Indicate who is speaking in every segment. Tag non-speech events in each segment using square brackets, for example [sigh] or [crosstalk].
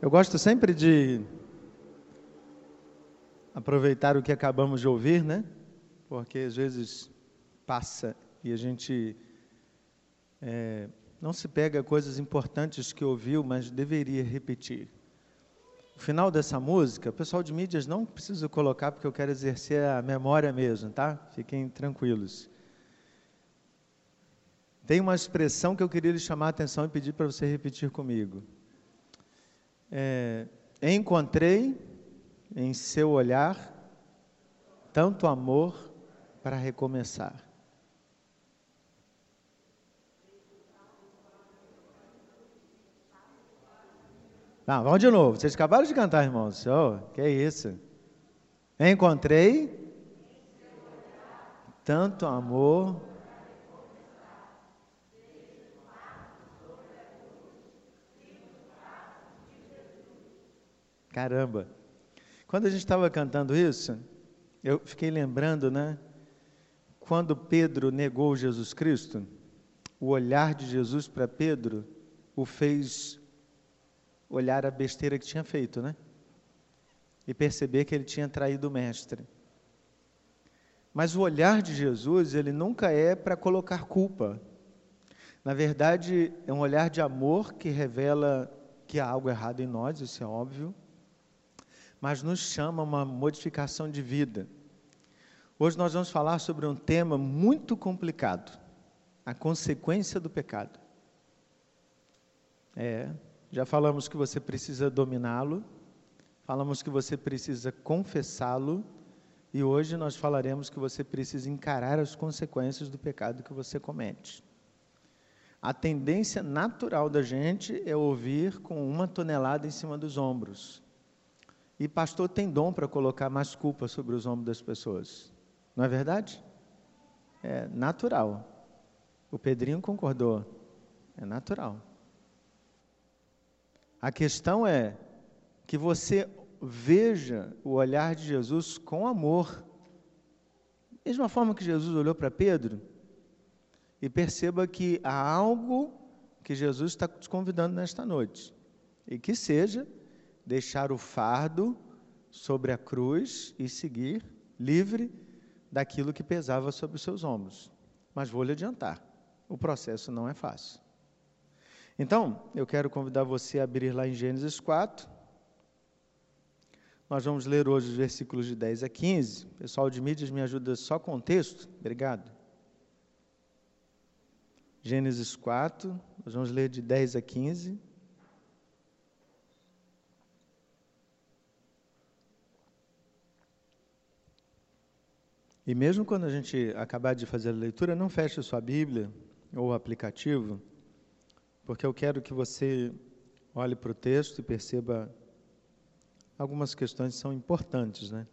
Speaker 1: Eu gosto sempre de aproveitar o que acabamos de ouvir, né? Porque às vezes passa e a gente é, não se pega coisas importantes que ouviu, mas deveria repetir. O final dessa música, o pessoal de mídias não precisa colocar porque eu quero exercer a memória mesmo, tá? Fiquem tranquilos. Tem uma expressão que eu queria lhe chamar a atenção e pedir para você repetir comigo. É, encontrei em seu olhar tanto amor para recomeçar. Não, vamos de novo. Vocês acabaram de cantar, irmãos. Oh, que isso? Encontrei tanto amor Caramba! Quando a gente estava cantando isso, eu fiquei lembrando, né? Quando Pedro negou Jesus Cristo, o olhar de Jesus para Pedro o fez olhar a besteira que tinha feito, né? E perceber que ele tinha traído o mestre. Mas o olhar de Jesus, ele nunca é para colocar culpa. Na verdade, é um olhar de amor que revela que há algo errado em nós, isso é óbvio mas nos chama a uma modificação de vida. Hoje nós vamos falar sobre um tema muito complicado: a consequência do pecado. É, já falamos que você precisa dominá-lo, falamos que você precisa confessá-lo, e hoje nós falaremos que você precisa encarar as consequências do pecado que você comete. A tendência natural da gente é ouvir com uma tonelada em cima dos ombros. E pastor tem dom para colocar mais culpa sobre os ombros das pessoas. Não é verdade? É natural. O Pedrinho concordou. É natural. A questão é que você veja o olhar de Jesus com amor. Mesma forma que Jesus olhou para Pedro e perceba que há algo que Jesus está te convidando nesta noite. E que seja deixar o fardo sobre a cruz e seguir livre daquilo que pesava sobre os seus ombros. Mas vou lhe adiantar, o processo não é fácil. Então, eu quero convidar você a abrir lá em Gênesis 4. Nós vamos ler hoje os versículos de 10 a 15. pessoal de mídias me ajuda só com o texto. Obrigado. Gênesis 4, nós vamos ler de 10 a 15. E mesmo quando a gente acabar de fazer a leitura, não feche sua Bíblia ou o aplicativo, porque eu quero que você olhe para o texto e perceba algumas questões que são importantes, né?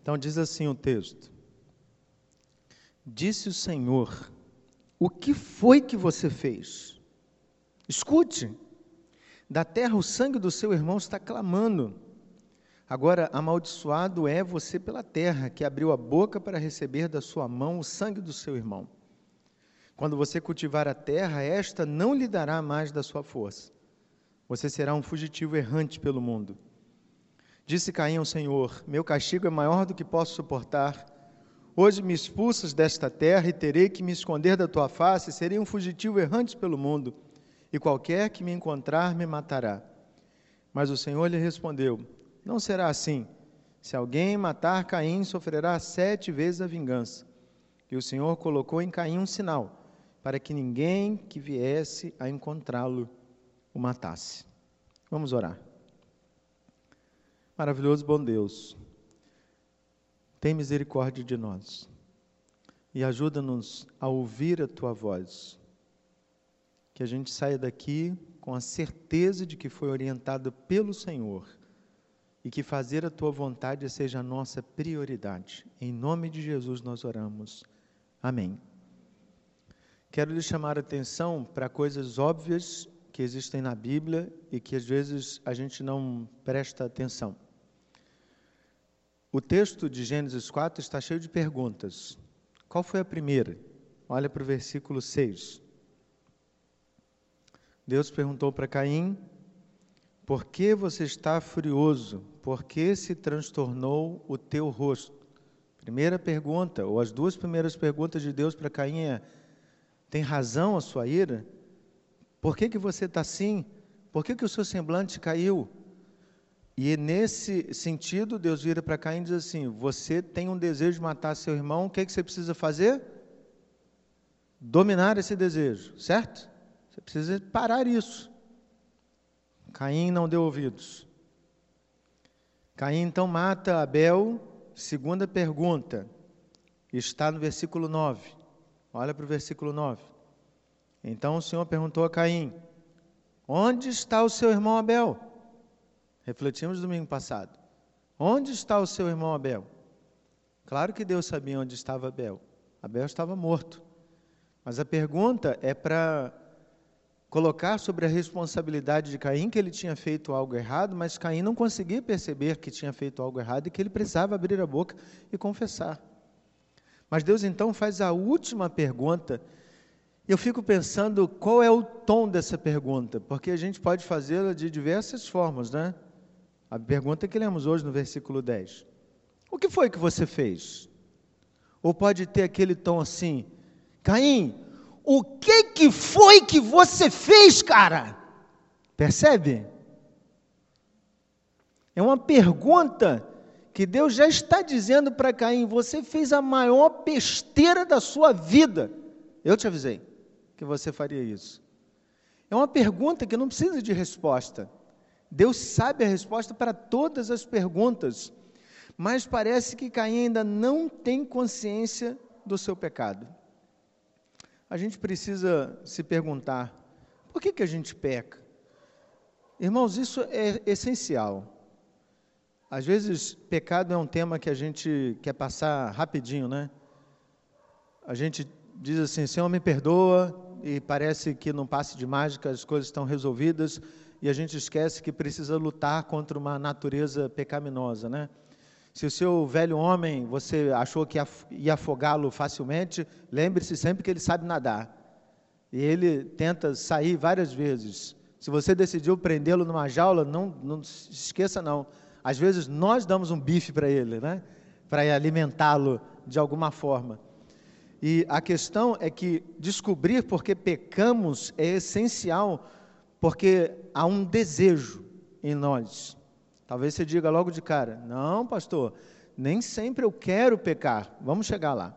Speaker 1: Então diz assim o texto: Disse o Senhor: O que foi que você fez? Escute. Da terra o sangue do seu irmão está clamando. Agora, amaldiçoado é você pela terra, que abriu a boca para receber da sua mão o sangue do seu irmão. Quando você cultivar a terra, esta não lhe dará mais da sua força. Você será um fugitivo errante pelo mundo. Disse Caim ao Senhor: Meu castigo é maior do que posso suportar. Hoje me expulsas desta terra e terei que me esconder da tua face, serei um fugitivo errante pelo mundo e qualquer que me encontrar me matará. Mas o Senhor lhe respondeu: Não será assim. Se alguém matar Caim, sofrerá sete vezes a vingança. E o Senhor colocou em Caim um sinal, para que ninguém que viesse a encontrá-lo o matasse. Vamos orar. Maravilhoso bom Deus, tem misericórdia de nós e ajuda-nos a ouvir a tua voz que a gente saia daqui com a certeza de que foi orientado pelo Senhor e que fazer a tua vontade seja a nossa prioridade. Em nome de Jesus nós oramos. Amém. Quero lhe chamar a atenção para coisas óbvias que existem na Bíblia e que às vezes a gente não presta atenção. O texto de Gênesis 4 está cheio de perguntas. Qual foi a primeira? Olha para o versículo 6. Deus perguntou para Caim: Por que você está furioso? Por que se transtornou o teu rosto? Primeira pergunta, ou as duas primeiras perguntas de Deus para Caim é: Tem razão a sua ira? Por que, que você está assim? Por que, que o seu semblante caiu? E nesse sentido, Deus vira para Caim e diz assim: Você tem um desejo de matar seu irmão, o que, que você precisa fazer? Dominar esse desejo, certo? Você precisa parar isso. Caim não deu ouvidos. Caim então mata Abel. Segunda pergunta, está no versículo 9. Olha para o versículo 9. Então o Senhor perguntou a Caim: Onde está o seu irmão Abel? Refletimos domingo passado. Onde está o seu irmão Abel? Claro que Deus sabia onde estava Abel. Abel estava morto. Mas a pergunta é para colocar sobre a responsabilidade de Caim que ele tinha feito algo errado, mas Caim não conseguia perceber que tinha feito algo errado e que ele precisava abrir a boca e confessar. Mas Deus então faz a última pergunta. Eu fico pensando qual é o tom dessa pergunta, porque a gente pode fazê-la de diversas formas, né? A pergunta que lemos hoje no versículo 10. O que foi que você fez? Ou pode ter aquele tom assim: Caim, o que que foi que você fez, cara? Percebe? É uma pergunta que Deus já está dizendo para Caim: você fez a maior besteira da sua vida. Eu te avisei que você faria isso. É uma pergunta que não precisa de resposta. Deus sabe a resposta para todas as perguntas, mas parece que Caim ainda não tem consciência do seu pecado a gente precisa se perguntar: por que, que a gente peca? Irmãos, isso é essencial. Às vezes, pecado é um tema que a gente quer passar rapidinho, né? A gente diz assim: Senhor, me perdoa, e parece que num passe de mágica as coisas estão resolvidas, e a gente esquece que precisa lutar contra uma natureza pecaminosa, né? Se o seu velho homem, você achou que ia afogá-lo facilmente, lembre-se sempre que ele sabe nadar. E ele tenta sair várias vezes. Se você decidiu prendê-lo numa jaula, não, não esqueça não. Às vezes nós damos um bife para ele, né? Para alimentá-lo de alguma forma. E a questão é que descobrir porque pecamos é essencial, porque há um desejo em nós. Talvez você diga logo de cara: não, pastor, nem sempre eu quero pecar. Vamos chegar lá.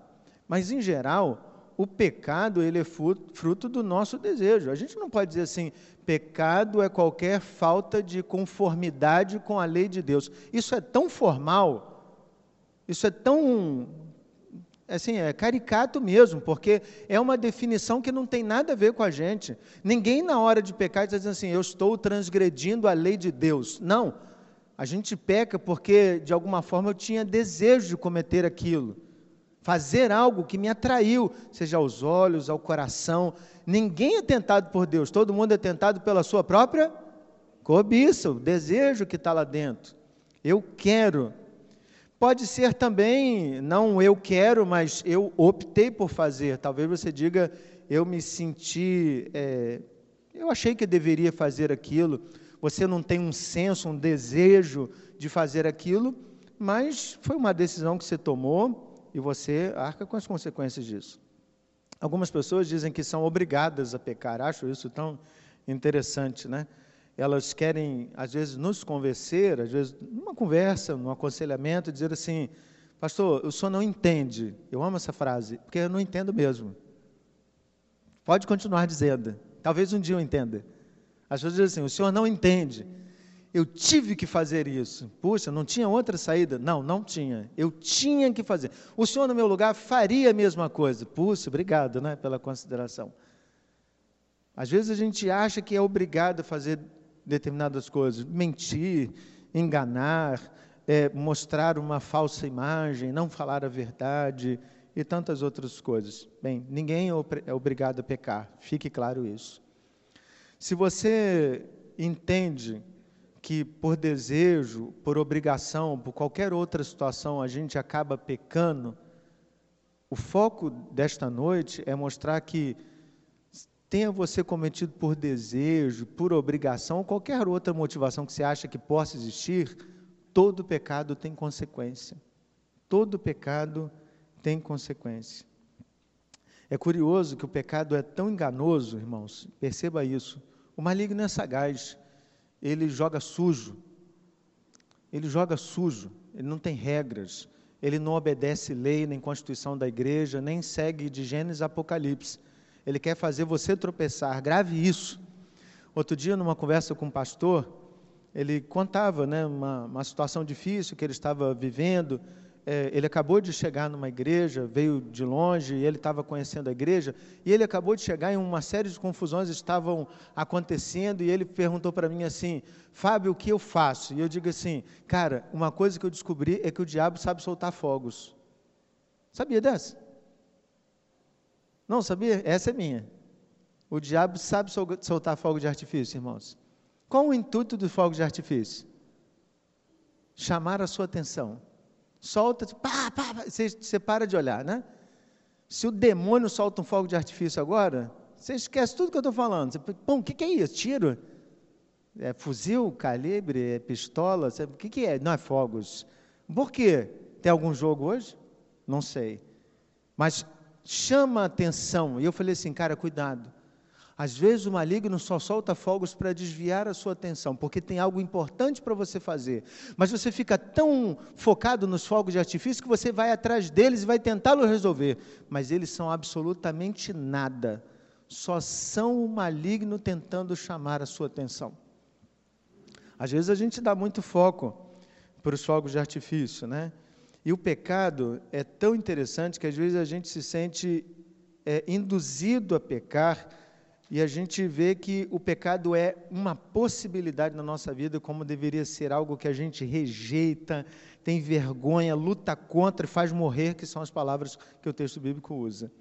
Speaker 1: Mas, em geral, o pecado ele é fruto do nosso desejo. A gente não pode dizer assim: pecado é qualquer falta de conformidade com a lei de Deus. Isso é tão formal, isso é tão assim, é caricato mesmo, porque é uma definição que não tem nada a ver com a gente. Ninguém na hora de pecar está dizendo assim, eu estou transgredindo a lei de Deus. Não. A gente peca porque, de alguma forma, eu tinha desejo de cometer aquilo, fazer algo que me atraiu, seja aos olhos, ao coração. Ninguém é tentado por Deus, todo mundo é tentado pela sua própria cobiça, o desejo que está lá dentro. Eu quero. Pode ser também, não eu quero, mas eu optei por fazer. Talvez você diga, eu me senti, é, eu achei que deveria fazer aquilo você não tem um senso, um desejo de fazer aquilo, mas foi uma decisão que você tomou e você arca com as consequências disso. Algumas pessoas dizem que são obrigadas a pecar, acho isso tão interessante, né? Elas querem, às vezes, nos convencer, às vezes, numa conversa, num aconselhamento, dizer assim: Pastor, o senhor não entende. Eu amo essa frase, porque eu não entendo mesmo. Pode continuar dizendo. Talvez um dia eu entenda. As pessoas dizem assim: o senhor não entende. Eu tive que fazer isso. Puxa, não tinha outra saída? Não, não tinha. Eu tinha que fazer. O senhor, no meu lugar, faria a mesma coisa. Puxa, obrigado né, pela consideração. Às vezes a gente acha que é obrigado a fazer determinadas coisas, mentir, enganar, é, mostrar uma falsa imagem, não falar a verdade e tantas outras coisas. Bem, ninguém é obrigado a pecar, fique claro isso. Se você entende que por desejo, por obrigação, por qualquer outra situação a gente acaba pecando, o foco desta noite é mostrar que tenha você cometido por desejo, por obrigação ou qualquer outra motivação que você acha que possa existir, todo pecado tem consequência. Todo pecado tem consequência. É curioso que o pecado é tão enganoso, irmãos, perceba isso. O maligno é sagaz, ele joga sujo, ele joga sujo, ele não tem regras, ele não obedece lei nem constituição da igreja, nem segue de Gênesis a Apocalipse. Ele quer fazer você tropeçar, grave isso. Outro dia, numa conversa com um pastor, ele contava né, uma, uma situação difícil que ele estava vivendo, é, ele acabou de chegar numa igreja, veio de longe, e ele estava conhecendo a igreja, e ele acabou de chegar e uma série de confusões estavam acontecendo, e ele perguntou para mim assim, Fábio, o que eu faço? E eu digo assim, cara, uma coisa que eu descobri é que o diabo sabe soltar fogos. Sabia dessa? Não, sabia? Essa é minha. O diabo sabe soltar fogo de artifício, irmãos. Qual o intuito do fogo de artifício? Chamar a sua atenção solta, pá, pá, pá, você, você para de olhar, né? Se o demônio solta um fogo de artifício agora, você esquece tudo que eu estou falando. Você, o que, que é isso? Tiro? É fuzil, calibre, é pistola? Você, o que, que é? Não é fogos. Por quê? Tem algum jogo hoje? Não sei. Mas chama a atenção. E eu falei assim, cara, cuidado. Às vezes o maligno só solta fogos para desviar a sua atenção, porque tem algo importante para você fazer. Mas você fica tão focado nos fogos de artifício que você vai atrás deles e vai tentá-los resolver. Mas eles são absolutamente nada. Só são o maligno tentando chamar a sua atenção. Às vezes a gente dá muito foco para os fogos de artifício, né? E o pecado é tão interessante que às vezes a gente se sente é, induzido a pecar e a gente vê que o pecado é uma possibilidade na nossa vida, como deveria ser algo que a gente rejeita, tem vergonha, luta contra e faz morrer, que são as palavras que o texto bíblico usa.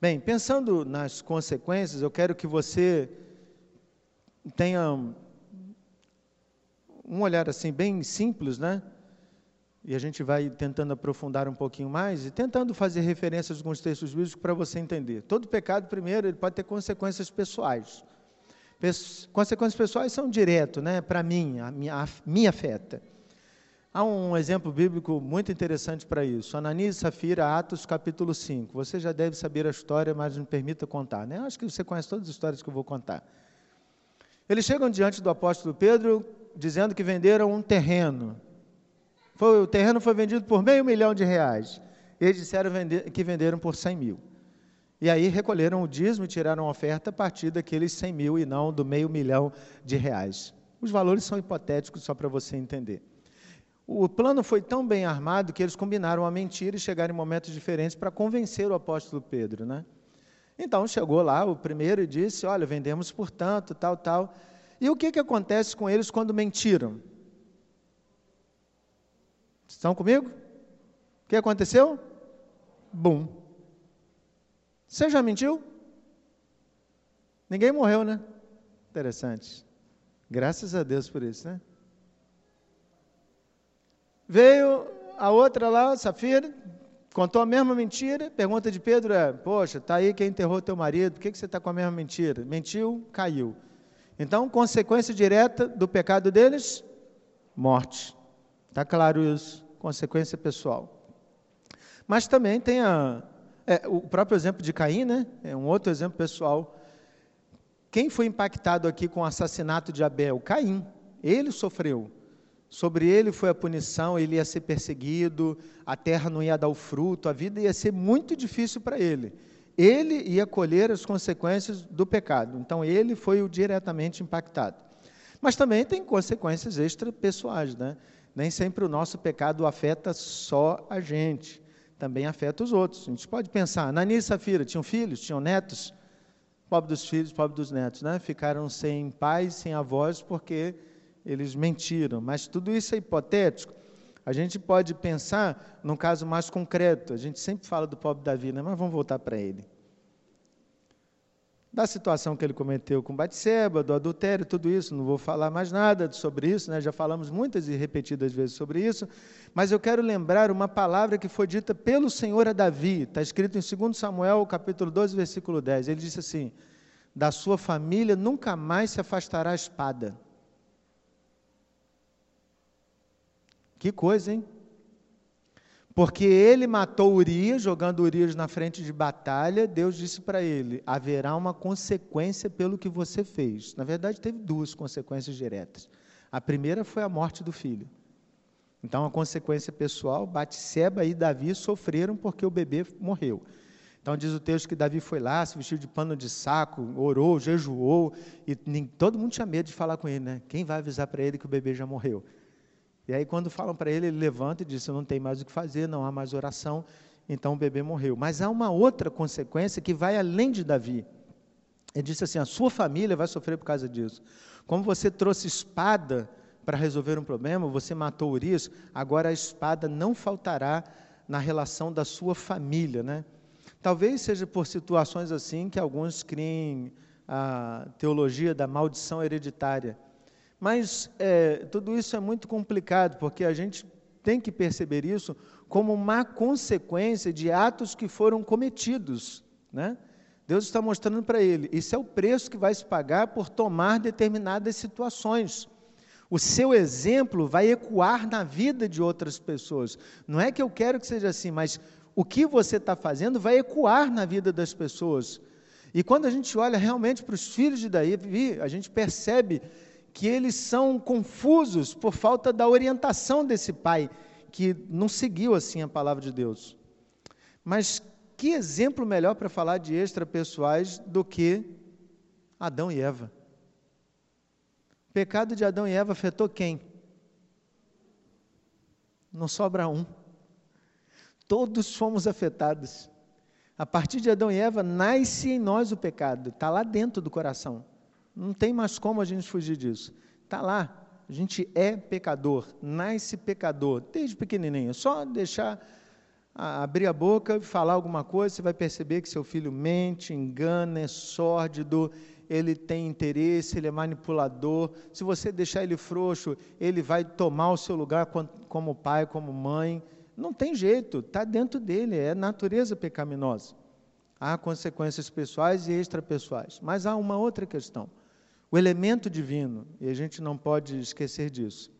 Speaker 1: Bem, pensando nas consequências, eu quero que você tenha um olhar assim bem simples, né? E a gente vai tentando aprofundar um pouquinho mais e tentando fazer referências a alguns textos bíblicos para você entender. Todo pecado, primeiro, ele pode ter consequências pessoais. consequências pessoais são direto, né? Para mim, a minha, a, afeta. Há um exemplo bíblico muito interessante para isso. Ananias e Safira, Atos capítulo 5. Você já deve saber a história, mas me permita contar. Né? Acho que você conhece todas as histórias que eu vou contar. Eles chegam diante do apóstolo Pedro, dizendo que venderam um terreno foi, o terreno foi vendido por meio milhão de reais. Eles disseram vender, que venderam por 100 mil. E aí recolheram o dízimo e tiraram a oferta a partir daqueles 100 mil e não do meio milhão de reais. Os valores são hipotéticos, só para você entender. O plano foi tão bem armado que eles combinaram a mentira e chegaram em momentos diferentes para convencer o apóstolo Pedro. Né? Então chegou lá o primeiro e disse: Olha, vendemos por tanto, tal, tal. E o que, que acontece com eles quando mentiram? Estão comigo? O que aconteceu? Bum. Você já mentiu? Ninguém morreu, né? Interessante. Graças a Deus por isso, né? Veio a outra lá, Safira, contou a mesma mentira. Pergunta de Pedro é: Poxa, tá aí quem enterrou teu marido, por que, que você está com a mesma mentira? Mentiu, caiu. Então, consequência direta do pecado deles: morte. Está claro isso? Consequência pessoal. Mas também tem a, é, o próprio exemplo de Caim, né? É um outro exemplo pessoal. Quem foi impactado aqui com o assassinato de Abel? Caim. Ele sofreu. Sobre ele foi a punição, ele ia ser perseguido, a terra não ia dar o fruto, a vida ia ser muito difícil para ele. Ele ia colher as consequências do pecado. Então ele foi o diretamente impactado. Mas também tem consequências extra pessoais, né? Nem sempre o nosso pecado afeta só a gente, também afeta os outros. A gente pode pensar, Nani e Safira tinham filhos, tinham netos, pobre dos filhos, pobre dos netos, né? Ficaram sem pais, sem avós, porque eles mentiram. Mas tudo isso é hipotético. A gente pode pensar num caso mais concreto. A gente sempre fala do pobre Davi, né? mas vamos voltar para ele da situação que ele cometeu com Batseba, do adultério, tudo isso, não vou falar mais nada sobre isso, né? já falamos muitas e repetidas vezes sobre isso, mas eu quero lembrar uma palavra que foi dita pelo Senhor a Davi, está escrito em 2 Samuel, capítulo 12, versículo 10, ele disse assim, da sua família nunca mais se afastará a espada. Que coisa, hein? Porque ele matou Urias, jogando Urias na frente de batalha, Deus disse para ele: haverá uma consequência pelo que você fez. Na verdade, teve duas consequências diretas. A primeira foi a morte do filho. Então, a consequência pessoal, Batseba e Davi sofreram porque o bebê morreu. Então diz o texto que Davi foi lá, se vestiu de pano de saco, orou, jejuou, e todo mundo tinha medo de falar com ele, né? Quem vai avisar para ele que o bebê já morreu? E aí, quando falam para ele, ele levanta e diz: não tenho mais o que fazer, não há mais oração, então o bebê morreu. Mas há uma outra consequência que vai além de Davi. Ele disse assim: A sua família vai sofrer por causa disso. Como você trouxe espada para resolver um problema, você matou Urias, agora a espada não faltará na relação da sua família, né? Talvez seja por situações assim que alguns criem a teologia da maldição hereditária. Mas é, tudo isso é muito complicado, porque a gente tem que perceber isso como uma consequência de atos que foram cometidos. Né? Deus está mostrando para ele: isso é o preço que vai se pagar por tomar determinadas situações. O seu exemplo vai ecoar na vida de outras pessoas. Não é que eu quero que seja assim, mas o que você está fazendo vai ecoar na vida das pessoas. E quando a gente olha realmente para os filhos de Davi, a gente percebe que eles são confusos por falta da orientação desse pai, que não seguiu assim a palavra de Deus. Mas que exemplo melhor para falar de extrapessoais do que Adão e Eva? O pecado de Adão e Eva afetou quem? Não sobra um. Todos fomos afetados. A partir de Adão e Eva, nasce em nós o pecado, está lá dentro do coração. Não tem mais como a gente fugir disso. Está lá. A gente é pecador, nasce pecador, desde pequenininho. Só deixar abrir a boca falar alguma coisa, você vai perceber que seu filho mente, engana, é sórdido, ele tem interesse, ele é manipulador. Se você deixar ele frouxo, ele vai tomar o seu lugar como pai, como mãe. Não tem jeito, está dentro dele, é natureza pecaminosa. Há consequências pessoais e extrapessoais. Mas há uma outra questão: o elemento divino, e a gente não pode esquecer disso.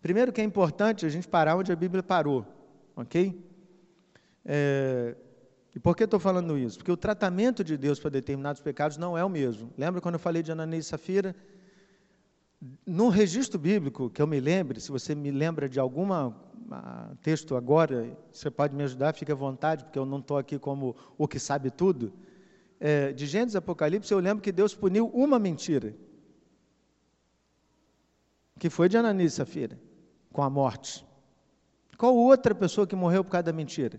Speaker 1: Primeiro que é importante a gente parar onde a Bíblia parou, ok? É, e por que estou falando isso? Porque o tratamento de Deus para determinados pecados não é o mesmo. Lembra quando eu falei de Ananias e Safira? No registro bíblico, que eu me lembre, se você me lembra de alguma texto agora, você pode me ajudar, fique à vontade, porque eu não estou aqui como o que sabe tudo. É, de Gênesis Apocalipse, eu lembro que Deus puniu uma mentira, que foi de Ananias e Safira, com a morte. Qual outra pessoa que morreu por causa da mentira?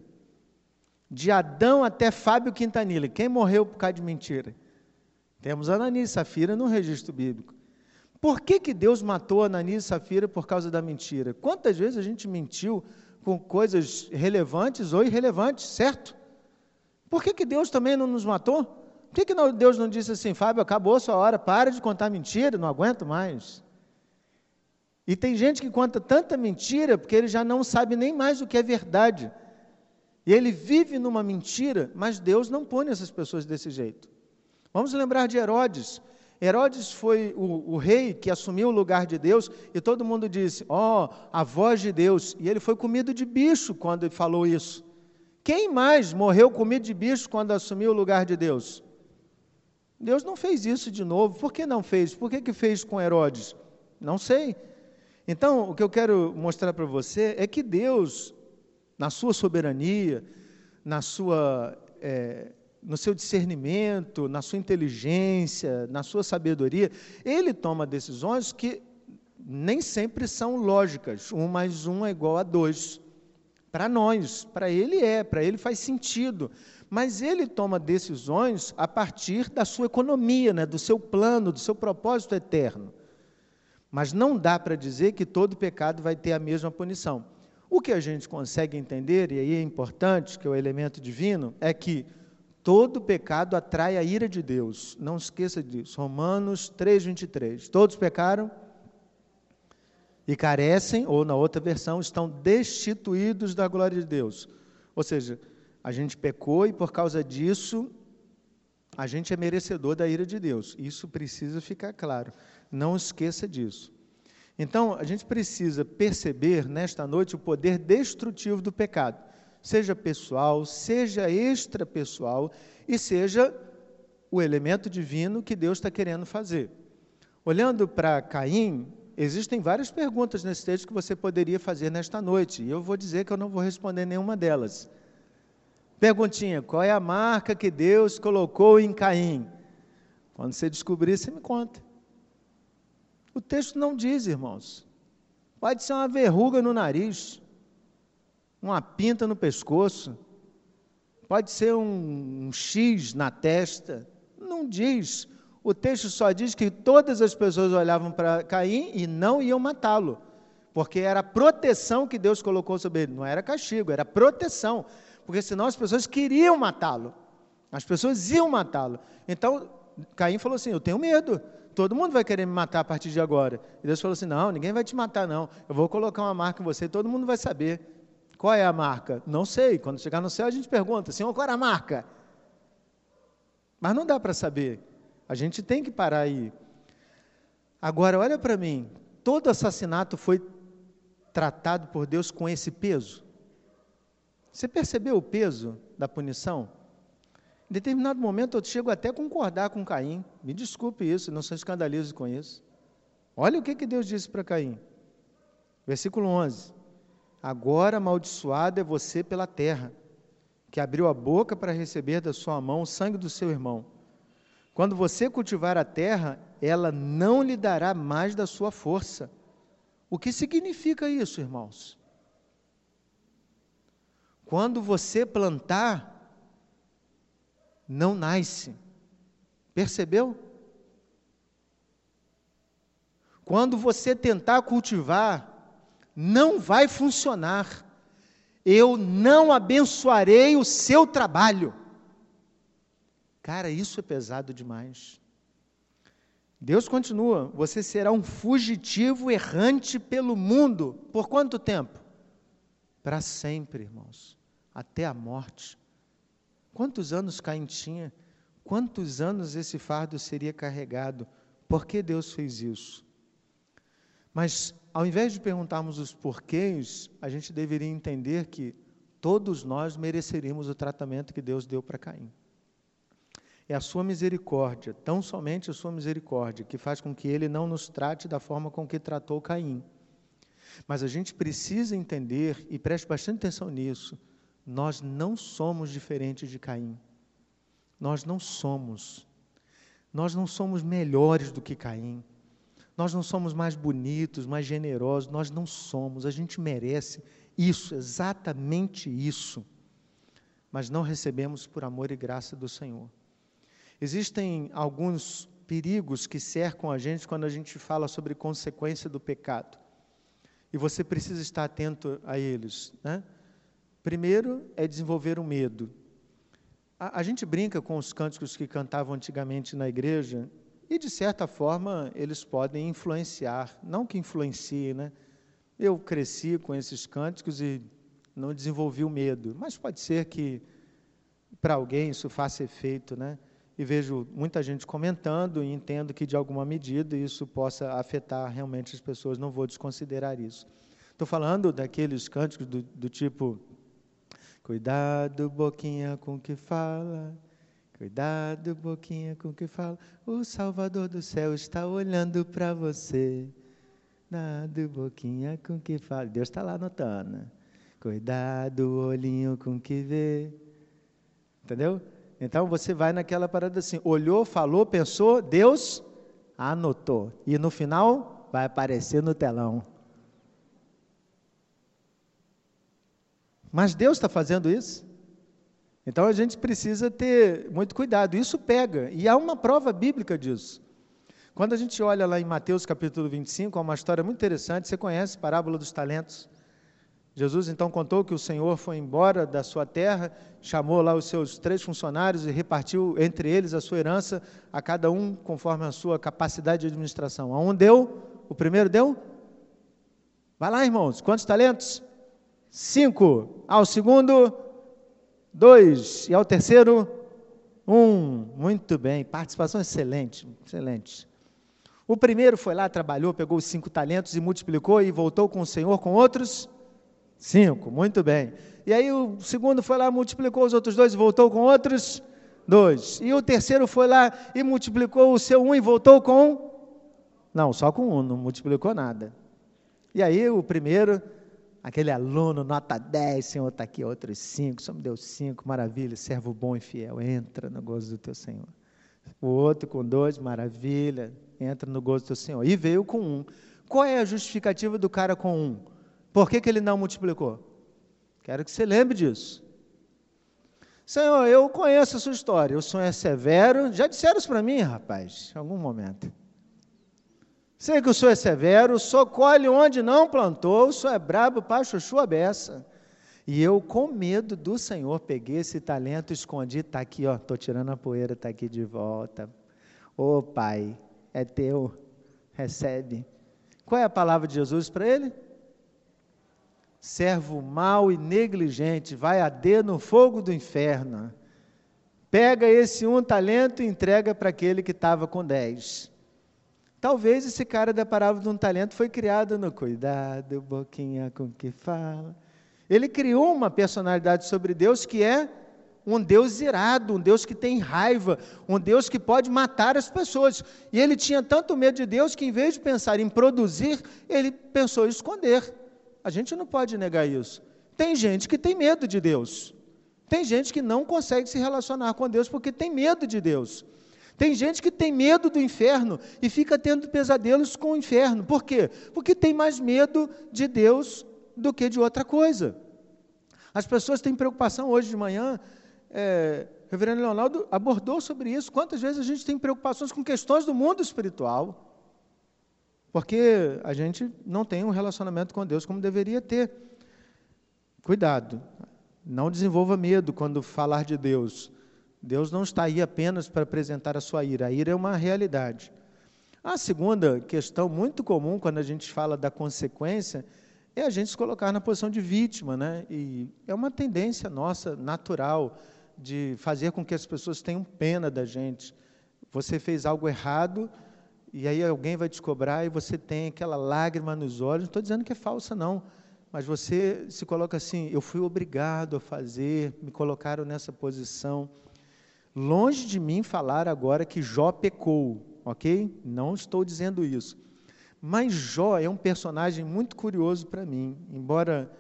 Speaker 1: De Adão até Fábio Quintanilha, quem morreu por causa de mentira? Temos Ananias e Safira no registro bíblico. Por que, que Deus matou Ananias e Safira por causa da mentira? Quantas vezes a gente mentiu com coisas relevantes ou irrelevantes, certo? Por que, que Deus também não nos matou? Por que, que não, Deus não disse assim, Fábio, acabou a sua hora, para de contar mentira, não aguento mais? E tem gente que conta tanta mentira porque ele já não sabe nem mais o que é verdade. E ele vive numa mentira, mas Deus não põe essas pessoas desse jeito. Vamos lembrar de Herodes. Herodes foi o, o, rei que assumiu o lugar de Deus e todo mundo disse: Ó, oh, a voz de Deus. E ele foi comido de bicho quando ele falou isso. Quem mais morreu comido de bicho quando assumiu o lugar de Deus? Deus não fez isso de novo. Por que não fez? Por que, que fez com Herodes? Não sei. Então, o que eu quero mostrar para você é que Deus, na sua soberania, na sua é, no seu discernimento, na sua inteligência, na sua sabedoria, ele toma decisões que nem sempre são lógicas. Um mais um é igual a dois. Para nós, para ele é, para ele faz sentido. Mas ele toma decisões a partir da sua economia, né, do seu plano, do seu propósito eterno. Mas não dá para dizer que todo pecado vai ter a mesma punição. O que a gente consegue entender, e aí é importante, que é o elemento divino, é que Todo pecado atrai a ira de Deus. Não esqueça disso. Romanos 3:23. Todos pecaram e carecem, ou na outra versão, estão destituídos da glória de Deus. Ou seja, a gente pecou e por causa disso a gente é merecedor da ira de Deus. Isso precisa ficar claro. Não esqueça disso. Então, a gente precisa perceber nesta noite o poder destrutivo do pecado, seja pessoal, seja extrapessoal e seja o elemento divino que Deus está querendo fazer. Olhando para Caim, existem várias perguntas nesse texto que você poderia fazer nesta noite, e eu vou dizer que eu não vou responder nenhuma delas. Perguntinha: qual é a marca que Deus colocou em Caim? Quando você descobrir, você me conta. O texto não diz, irmãos. Pode ser uma verruga no nariz, uma pinta no pescoço, pode ser um, um X na testa. Não diz. O texto só diz que todas as pessoas olhavam para Caim e não iam matá-lo, porque era a proteção que Deus colocou sobre ele, não era castigo, era proteção porque senão as pessoas queriam matá-lo. As pessoas iam matá-lo. Então, Caim falou assim: Eu tenho medo. Todo mundo vai querer me matar a partir de agora. E Deus falou assim: Não, ninguém vai te matar, não. Eu vou colocar uma marca em você e todo mundo vai saber. Qual é a marca? Não sei. Quando chegar no céu, a gente pergunta: Senhor, qual é a marca? Mas não dá para saber. A gente tem que parar aí. Agora, olha para mim: todo assassinato foi tratado por Deus com esse peso? Você percebeu o peso da punição? Em determinado momento eu chego até a concordar com Caim. Me desculpe isso, não se escandalize com isso. Olha o que, que Deus disse para Caim. Versículo 11: Agora amaldiçoado é você pela terra, que abriu a boca para receber da sua mão o sangue do seu irmão. Quando você cultivar a terra, ela não lhe dará mais da sua força. O que significa isso, irmãos? Quando você plantar, não nasce. Percebeu? Quando você tentar cultivar, não vai funcionar. Eu não abençoarei o seu trabalho. Cara, isso é pesado demais. Deus continua: você será um fugitivo errante pelo mundo. Por quanto tempo? Para sempre, irmãos até a morte. Quantos anos Caim tinha? Quantos anos esse fardo seria carregado? Por que Deus fez isso? Mas, ao invés de perguntarmos os porquês, a gente deveria entender que todos nós mereceríamos o tratamento que Deus deu para Caim. É a sua misericórdia, tão somente a sua misericórdia, que faz com que ele não nos trate da forma com que tratou Caim. Mas a gente precisa entender, e preste bastante atenção nisso, nós não somos diferentes de Caim. Nós não somos. Nós não somos melhores do que Caim. Nós não somos mais bonitos, mais generosos. Nós não somos. A gente merece isso, exatamente isso. Mas não recebemos por amor e graça do Senhor. Existem alguns perigos que cercam a gente quando a gente fala sobre consequência do pecado. E você precisa estar atento a eles, né? Primeiro é desenvolver o medo. A, a, gente brinca com os cânticos que cantavam antigamente na igreja, e de certa forma eles podem influenciar, não que influencie, né? Eu cresci com esses cânticos e não desenvolvi o medo, mas pode ser que para alguém isso faça efeito, né? E vejo muita gente comentando e entendo que de alguma medida isso possa afetar realmente as pessoas, não vou desconsiderar isso. Estou falando daqueles cânticos do, do tipo Cuidado, boquinha, com que fala. Cuidado, boquinha, com que fala. O Salvador do céu está olhando para você. Cuidado, boquinha, com que fala. Deus está lá anotando. Cuidado, olhinho com que vê. Entendeu? Então você vai naquela parada assim: olhou, falou, pensou, Deus anotou. E no final vai aparecer no telão. Mas Deus está fazendo isso. Então a gente precisa ter muito cuidado. Isso pega. E há uma prova bíblica disso. Quando a gente olha lá em Mateus capítulo 25, há uma história muito interessante. Você conhece a parábola dos talentos? Jesus então contou que o Senhor foi embora da sua terra, chamou lá os seus três funcionários e repartiu entre eles a sua herança, a cada um conforme a sua capacidade de administração. A um deu, o primeiro deu? Vai lá, irmãos, quantos talentos? cinco. Ao segundo, dois. E ao terceiro, Um, muito bem, participação excelente, excelente. O primeiro foi lá, trabalhou, pegou os cinco talentos e multiplicou e voltou com o Senhor com outros cinco, muito bem. E aí o segundo foi lá, multiplicou os outros dois e voltou com outros dois. E o terceiro foi lá e multiplicou o seu um e voltou com. Não, só com um, não multiplicou nada. E aí o primeiro, aquele aluno, nota 10, Senhor está aqui, outros cinco, só me deu cinco, maravilha, servo bom e fiel, entra no gozo do teu Senhor. O outro com dois, maravilha, entra no gozo do Senhor. E veio com um. Qual é a justificativa do cara com um? Por que, que ele não multiplicou? Quero que você lembre disso. Senhor, eu conheço a sua história. O sonho é severo. Já disseram isso para mim, rapaz, em algum momento. Sei que o senhor é severo, o senhor colhe onde não plantou, o senhor é brabo para chuchu a beça. E eu, com medo do Senhor, peguei esse talento, escondi, está aqui, ó, estou tirando a poeira, está aqui de volta. Ô oh, Pai, é teu, recebe. Qual é a palavra de Jesus para ele? Servo mau e negligente, vai arder no fogo do inferno. Pega esse um talento e entrega para aquele que estava com dez. Talvez esse cara da parábola de um talento foi criado no cuidado, boquinha com que fala. Ele criou uma personalidade sobre Deus que é um Deus irado, um Deus que tem raiva, um Deus que pode matar as pessoas. E ele tinha tanto medo de Deus que, em vez de pensar em produzir, ele pensou em esconder. A gente não pode negar isso. Tem gente que tem medo de Deus. Tem gente que não consegue se relacionar com Deus porque tem medo de Deus. Tem gente que tem medo do inferno e fica tendo pesadelos com o inferno. Por quê? Porque tem mais medo de Deus do que de outra coisa. As pessoas têm preocupação hoje de manhã é, o reverendo Leonardo abordou sobre isso. Quantas vezes a gente tem preocupações com questões do mundo espiritual? Porque a gente não tem um relacionamento com Deus como deveria ter. Cuidado, não desenvolva medo quando falar de Deus. Deus não está aí apenas para apresentar a sua ira, a ira é uma realidade. A segunda questão muito comum quando a gente fala da consequência é a gente se colocar na posição de vítima, né? E é uma tendência nossa natural de fazer com que as pessoas tenham pena da gente. Você fez algo errado e aí alguém vai te cobrar e você tem aquela lágrima nos olhos. Não estou dizendo que é falsa, não. Mas você se coloca assim: eu fui obrigado a fazer, me colocaram nessa posição. Longe de mim falar agora que Jó pecou, ok? Não estou dizendo isso. Mas Jó é um personagem muito curioso para mim, embora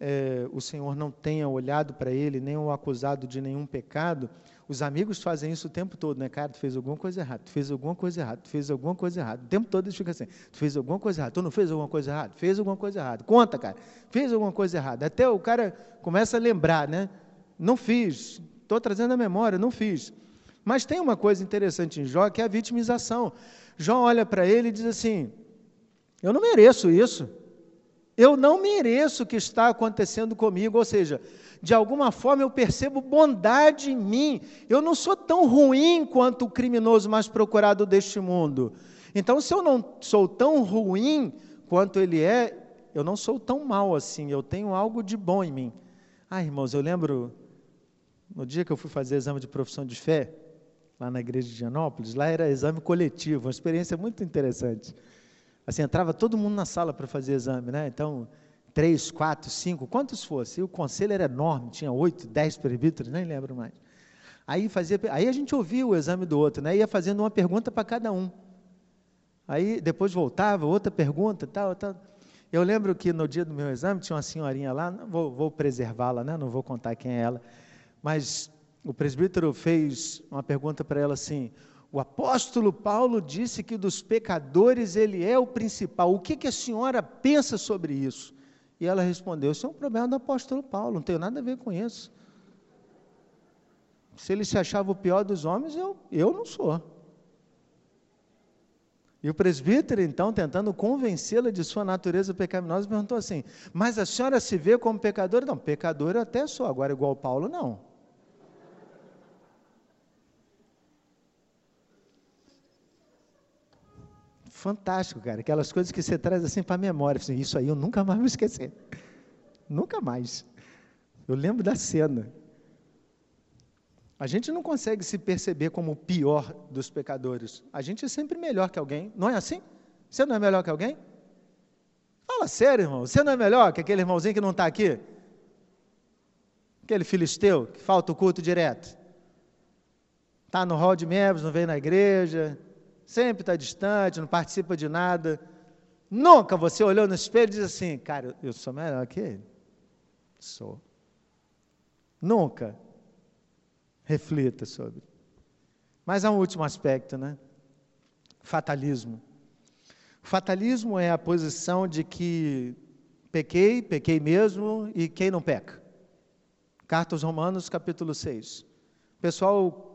Speaker 1: é, o Senhor não tenha olhado para ele, nem o acusado de nenhum pecado, os amigos fazem isso o tempo todo, né? Cara, tu fez alguma coisa errada, tu fez alguma coisa errada, tu fez alguma coisa errada. O tempo todo eles ficam assim, tu fez alguma coisa errada, tu não fez alguma coisa errada, fez alguma coisa errada. Conta, cara, fez alguma coisa errada. Até o cara começa a lembrar, né? Não fiz, estou trazendo a memória, não fiz. Mas tem uma coisa interessante em Jó, que é a vitimização. Jó olha para ele e diz assim, eu não mereço isso. Eu não mereço o que está acontecendo comigo, ou seja, de alguma forma eu percebo bondade em mim. Eu não sou tão ruim quanto o criminoso mais procurado deste mundo. Então, se eu não sou tão ruim quanto ele é, eu não sou tão mal assim. Eu tenho algo de bom em mim. Ah, irmãos, eu lembro no dia que eu fui fazer exame de profissão de fé, lá na igreja de Gianópolis, lá era exame coletivo, uma experiência muito interessante. Assim, entrava todo mundo na sala para fazer exame, né? Então, três, quatro, cinco, quantos fosse. E o conselho era enorme, tinha oito, dez presbíteros, nem lembro mais. Aí, fazia, aí a gente ouvia o exame do outro, né? Ia fazendo uma pergunta para cada um. Aí depois voltava, outra pergunta, tal, tal. Eu lembro que no dia do meu exame tinha uma senhorinha lá, vou, vou preservá-la, né? Não vou contar quem é ela, mas o presbítero fez uma pergunta para ela assim: o apóstolo Paulo disse que dos pecadores ele é o principal. O que, que a senhora pensa sobre isso? E ela respondeu: Isso é um problema do apóstolo Paulo, não tenho nada a ver com isso. Se ele se achava o pior dos homens, eu, eu não sou. E o presbítero, então, tentando convencê-la de sua natureza pecaminosa, perguntou assim: Mas a senhora se vê como pecadora? Não, pecador eu até sou, agora igual Paulo, não. Fantástico, cara. Aquelas coisas que você traz assim para a memória. Assim, isso aí eu nunca mais vou esquecer. Nunca mais. Eu lembro da cena. A gente não consegue se perceber como o pior dos pecadores. A gente é sempre melhor que alguém. Não é assim? Você não é melhor que alguém? Fala sério, irmão. Você não é melhor que aquele irmãozinho que não está aqui? Aquele filisteu que falta o culto direto. Está no hall de membros, não vem na igreja, sempre está distante, não participa de nada. Nunca você olhou no espelho e diz assim, cara, eu sou melhor que ele. Sou. Nunca. Reflita sobre. Mas há um último aspecto, né? Fatalismo. Fatalismo é a posição de que pequei, pequei mesmo, e quem não peca? Carta aos Romanos, capítulo 6. O pessoal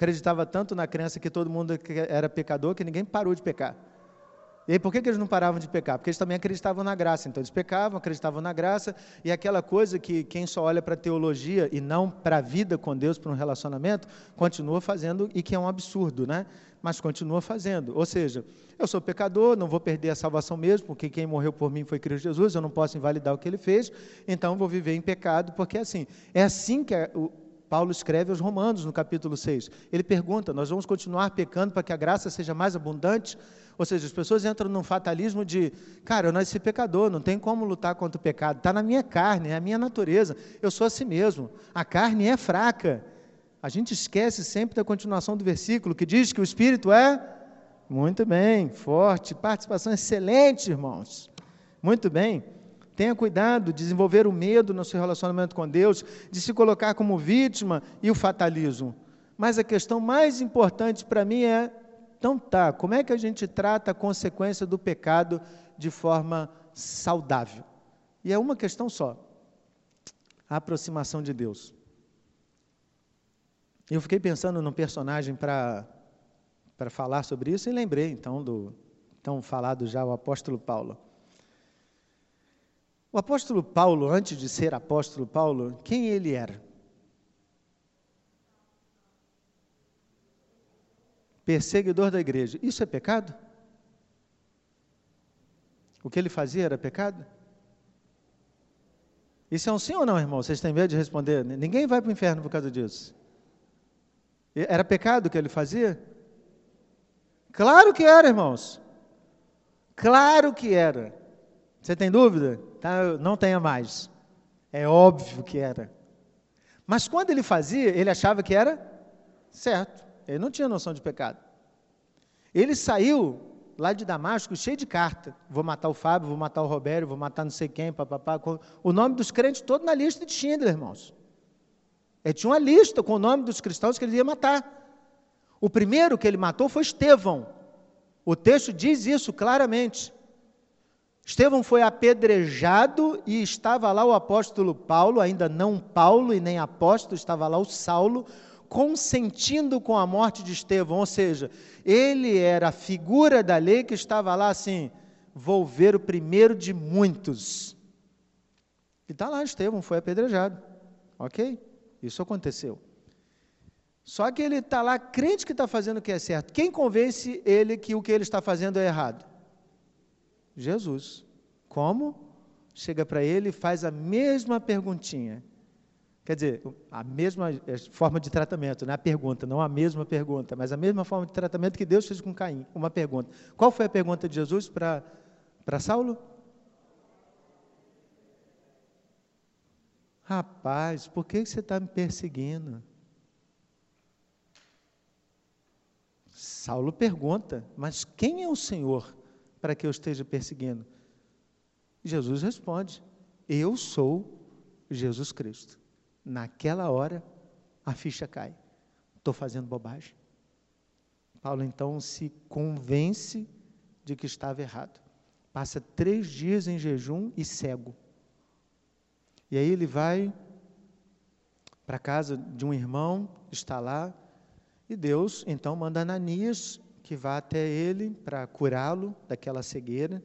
Speaker 1: acreditava tanto na crença que todo mundo era pecador que ninguém parou de pecar. E por que, que eles não paravam de pecar? Porque eles também acreditavam na graça. Então, eles pecavam, acreditavam na graça, e aquela coisa que quem só olha para a teologia e não para a vida com Deus, para um relacionamento, continua fazendo, e que é um absurdo, né? Mas continua fazendo. Ou seja, eu sou pecador, não vou perder a salvação mesmo, porque quem morreu por mim foi Cristo Jesus, eu não posso invalidar o que ele fez, então vou viver em pecado, porque é assim. É assim que é o, Paulo escreve aos Romanos, no capítulo 6. Ele pergunta: nós vamos continuar pecando para que a graça seja mais abundante? Ou seja, as pessoas entram num fatalismo de, cara, eu nasci pecador, não tem como lutar contra o pecado, está na minha carne, é a minha natureza, eu sou assim mesmo, a carne é fraca. A gente esquece sempre da continuação do versículo que diz que o espírito é muito bem, forte, participação excelente, irmãos. Muito bem. Tenha cuidado de desenvolver o medo no seu relacionamento com Deus, de se colocar como vítima e o fatalismo. Mas a questão mais importante para mim é então tá, como é que a gente trata a consequência do pecado de forma saudável? E é uma questão só: a aproximação de Deus. Eu fiquei pensando num personagem para falar sobre isso e lembrei então do tão falado já o apóstolo Paulo. O apóstolo Paulo, antes de ser apóstolo Paulo, quem ele era? perseguidor da igreja. Isso é pecado? O que ele fazia era pecado? Isso é um sim ou não, irmão? Vocês têm medo de responder? Ninguém vai para o inferno por causa disso. Era pecado o que ele fazia? Claro que era, irmãos. Claro que era. Você tem dúvida? Tá, não tenha mais. É óbvio que era. Mas quando ele fazia, ele achava que era certo. Ele não tinha noção de pecado. Ele saiu lá de Damasco cheio de carta. Vou matar o Fábio, vou matar o Roberto, vou matar não sei quem, papapá. O nome dos crentes todo na lista de Schindler, irmãos. Ele tinha uma lista com o nome dos cristãos que ele ia matar. O primeiro que ele matou foi Estevão. O texto diz isso claramente. Estevão foi apedrejado e estava lá o apóstolo Paulo, ainda não Paulo e nem apóstolo, estava lá o Saulo, consentindo com a morte de Estevão, ou seja, ele era a figura da lei que estava lá assim: vou ver o primeiro de muitos. E está lá, Estevão foi apedrejado. Ok? Isso aconteceu. Só que ele está lá crente que está fazendo o que é certo. Quem convence ele que o que ele está fazendo é errado? Jesus. Como? Chega para ele e faz a mesma perguntinha. Quer dizer, a mesma é, forma de tratamento, não é a pergunta, não a mesma pergunta, mas a mesma forma de tratamento que Deus fez com Caim, uma pergunta. Qual foi a pergunta de Jesus para Saulo? Rapaz, por que você está me perseguindo? Saulo pergunta, mas quem é o Senhor para que eu esteja perseguindo? Jesus responde: Eu sou Jesus Cristo. Naquela hora, a ficha cai. Estou fazendo bobagem. Paulo então se convence de que estava errado. Passa três dias em jejum e cego. E aí ele vai para a casa de um irmão, está lá, e Deus então manda Ananias que vá até ele para curá-lo daquela cegueira.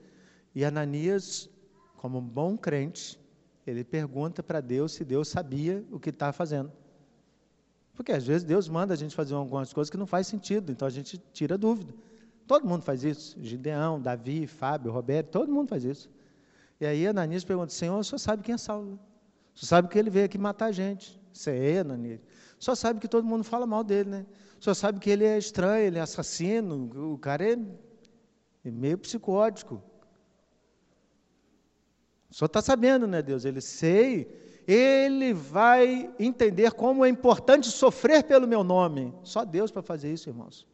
Speaker 1: E Ananias, como um bom crente, ele pergunta para Deus se Deus sabia o que está fazendo. Porque às vezes Deus manda a gente fazer algumas coisas que não faz sentido, então a gente tira dúvida. Todo mundo faz isso. Gideão, Davi, Fábio, Roberto, todo mundo faz isso. E aí Ananias pergunta, Senhor, o senhor sabe quem é Saulo? O senhor sabe que ele veio aqui matar a gente. Sei, Ananias. Só sabe que todo mundo fala mal dele, né? Só sabe que ele é estranho, ele é assassino, o cara é meio psicótico. Só está sabendo, né, Deus? Ele sei. Ele vai entender como é importante sofrer pelo meu nome. Só Deus para fazer isso, irmãos.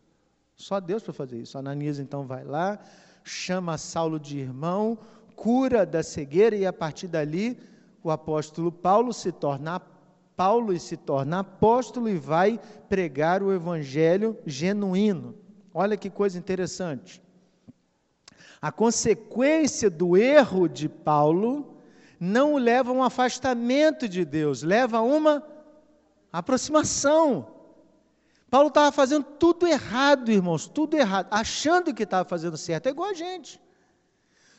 Speaker 1: Só Deus para fazer isso. Ananias então vai lá, chama Saulo de irmão, cura da cegueira e a partir dali o apóstolo Paulo se torna Paulo se torna apóstolo e vai pregar o evangelho genuíno. Olha que coisa interessante. A consequência do erro de Paulo não o leva a um afastamento de Deus, leva a uma aproximação. Paulo estava fazendo tudo errado, irmãos, tudo errado, achando que estava fazendo certo, é igual a gente.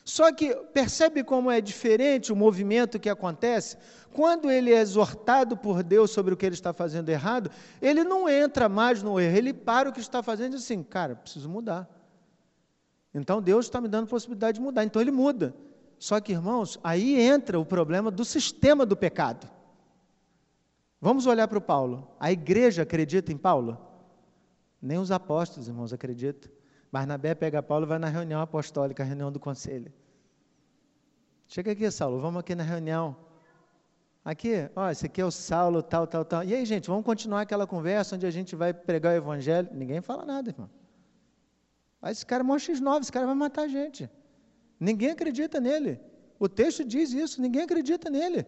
Speaker 1: Só que percebe como é diferente o movimento que acontece? Quando ele é exortado por Deus sobre o que ele está fazendo errado, ele não entra mais no erro, ele para o que está fazendo e diz assim: cara, preciso mudar. Então Deus está me dando possibilidade de mudar, então ele muda. Só que, irmãos, aí entra o problema do sistema do pecado. Vamos olhar para o Paulo. A igreja acredita em Paulo? Nem os apóstolos, irmãos, acreditam. Barnabé pega Paulo e vai na reunião apostólica, a reunião do conselho. Chega aqui, Saulo, vamos aqui na reunião. Aqui, ó, esse aqui é o Saulo, tal, tal, tal. E aí, gente, vamos continuar aquela conversa onde a gente vai pregar o evangelho. Ninguém fala nada, irmão. Aí esse cara é mó X9, esse cara vai matar a gente. Ninguém acredita nele. O texto diz isso, ninguém acredita nele.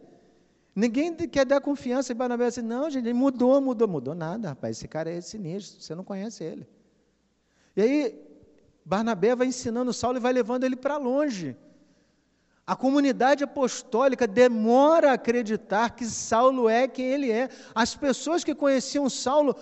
Speaker 1: Ninguém quer dar confiança em Barnabé assim, não, gente, ele mudou, mudou, mudou nada, rapaz, esse cara é sinistro, você não conhece ele. E aí, Barnabé vai ensinando Saulo e vai levando ele para longe. A comunidade apostólica demora a acreditar que Saulo é quem ele é. As pessoas que conheciam Saulo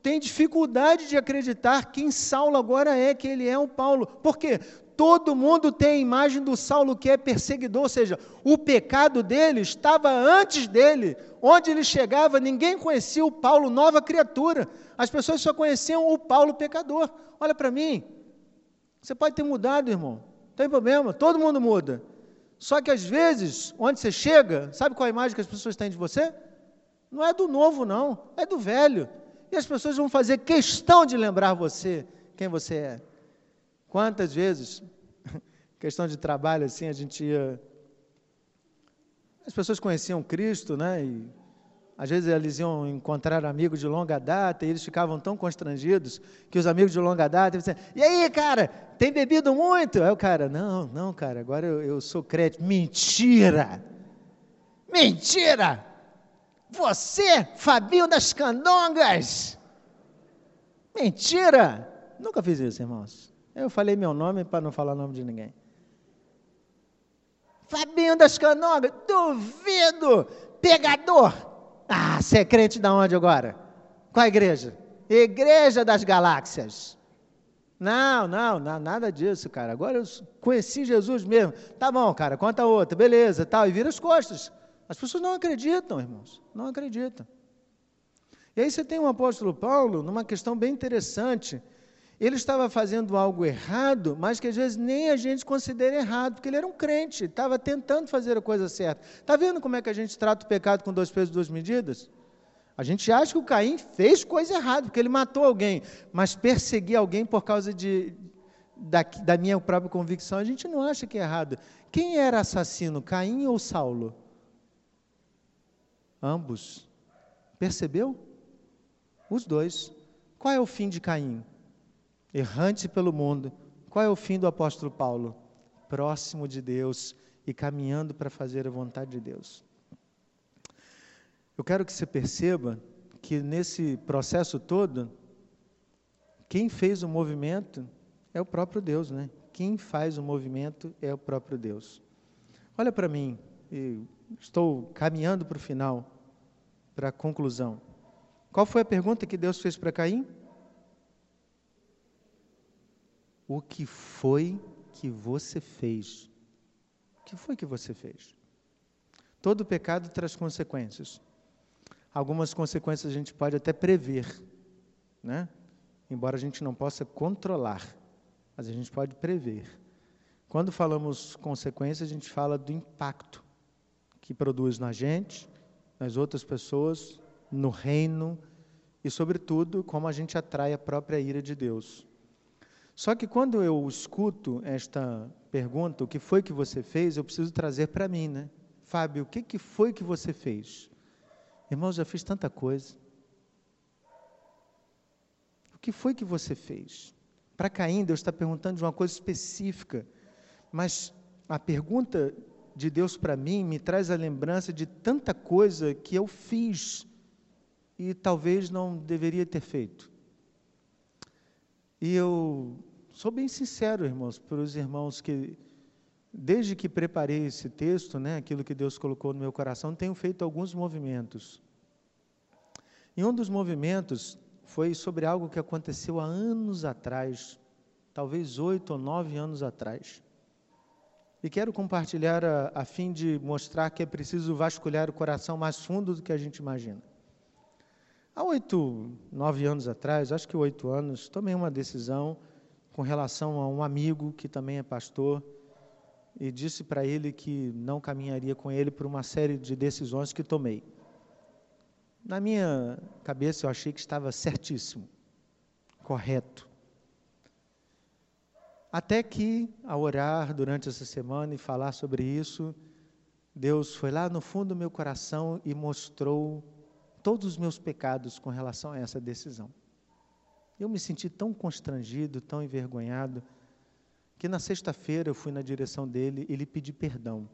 Speaker 1: têm dificuldade de acreditar quem Saulo agora é, que ele é o Paulo. Por quê? todo mundo tem a imagem do Saulo que é perseguidor, ou seja, o pecado dele estava antes dele. Onde ele chegava, ninguém conhecia o Paulo, nova criatura. As pessoas só conheciam o Paulo pecador. Olha para mim. Você pode ter mudado, irmão. Não tem problema, todo mundo muda. Só que às vezes, onde você chega, sabe qual a imagem que as pessoas têm de você? Não é do novo, não, é do velho. E as pessoas vão fazer questão de lembrar você quem você é. Quantas vezes, [laughs] questão de trabalho assim, a gente ia. As pessoas conheciam Cristo, né? E às vezes eles iam encontrar amigos de longa data e eles ficavam tão constrangidos que os amigos de longa data diziam: E aí, cara, tem bebido muito? Aí o cara: Não, não, cara, agora eu, eu sou crente. Mentira! Mentira! Você, Fabinho das Candongas! Mentira! Nunca fiz isso, irmãos. Eu falei meu nome para não falar o nome de ninguém. Fabinho das Canogas, duvido, pegador. Ah, você é crente da onde agora? Qual igreja? Igreja das Galáxias. Não, não, não, nada disso, cara. Agora eu conheci Jesus mesmo. Tá bom, cara, conta outra, beleza, tal, e vira as costas. As pessoas não acreditam, irmãos, não acreditam. E aí você tem um apóstolo Paulo numa questão bem interessante ele estava fazendo algo errado, mas que às vezes nem a gente considera errado, porque ele era um crente, estava tentando fazer a coisa certa. Está vendo como é que a gente trata o pecado com dois pesos e duas medidas? A gente acha que o Caim fez coisa errada, porque ele matou alguém, mas perseguir alguém por causa de, da, da minha própria convicção, a gente não acha que é errado. Quem era assassino, Caim ou Saulo? Ambos. Percebeu? Os dois. Qual é o fim de Caim? Errante pelo mundo. Qual é o fim do apóstolo Paulo? Próximo de Deus e caminhando para fazer a vontade de Deus. Eu quero que você perceba que nesse processo todo, quem fez o movimento é o próprio Deus, né? Quem faz o movimento é o próprio Deus. Olha para mim, estou caminhando para o final, para a conclusão. Qual foi a pergunta que Deus fez para Caim? O que foi que você fez. O que foi que você fez? Todo pecado traz consequências. Algumas consequências a gente pode até prever, né? Embora a gente não possa controlar, mas a gente pode prever. Quando falamos consequências, a gente fala do impacto que produz na gente, nas outras pessoas, no reino, e, sobretudo, como a gente atrai a própria ira de Deus. Só que quando eu escuto esta pergunta, o que foi que você fez, eu preciso trazer para mim, né? Fábio, o que, que foi que você fez? Irmãos, já fiz tanta coisa. O que foi que você fez? Para Caim, Deus está perguntando de uma coisa específica, mas a pergunta de Deus para mim me traz a lembrança de tanta coisa que eu fiz e talvez não deveria ter feito. E eu sou bem sincero, irmãos, para os irmãos que, desde que preparei esse texto, né, aquilo que Deus colocou no meu coração, tenho feito alguns movimentos. E um dos movimentos foi sobre algo que aconteceu há anos atrás, talvez oito ou nove anos atrás. E quero compartilhar a, a fim de mostrar que é preciso vasculhar o coração mais fundo do que a gente imagina. Há oito, nove anos atrás, acho que oito anos, tomei uma decisão com relação a um amigo que também é pastor e disse para ele que não caminharia com ele por uma série de decisões que tomei. Na minha cabeça eu achei que estava certíssimo, correto. Até que, ao orar durante essa semana e falar sobre isso, Deus foi lá no fundo do meu coração e mostrou todos os meus pecados com relação a essa decisão. Eu me senti tão constrangido, tão envergonhado, que na sexta-feira eu fui na direção dele e lhe pedi perdão.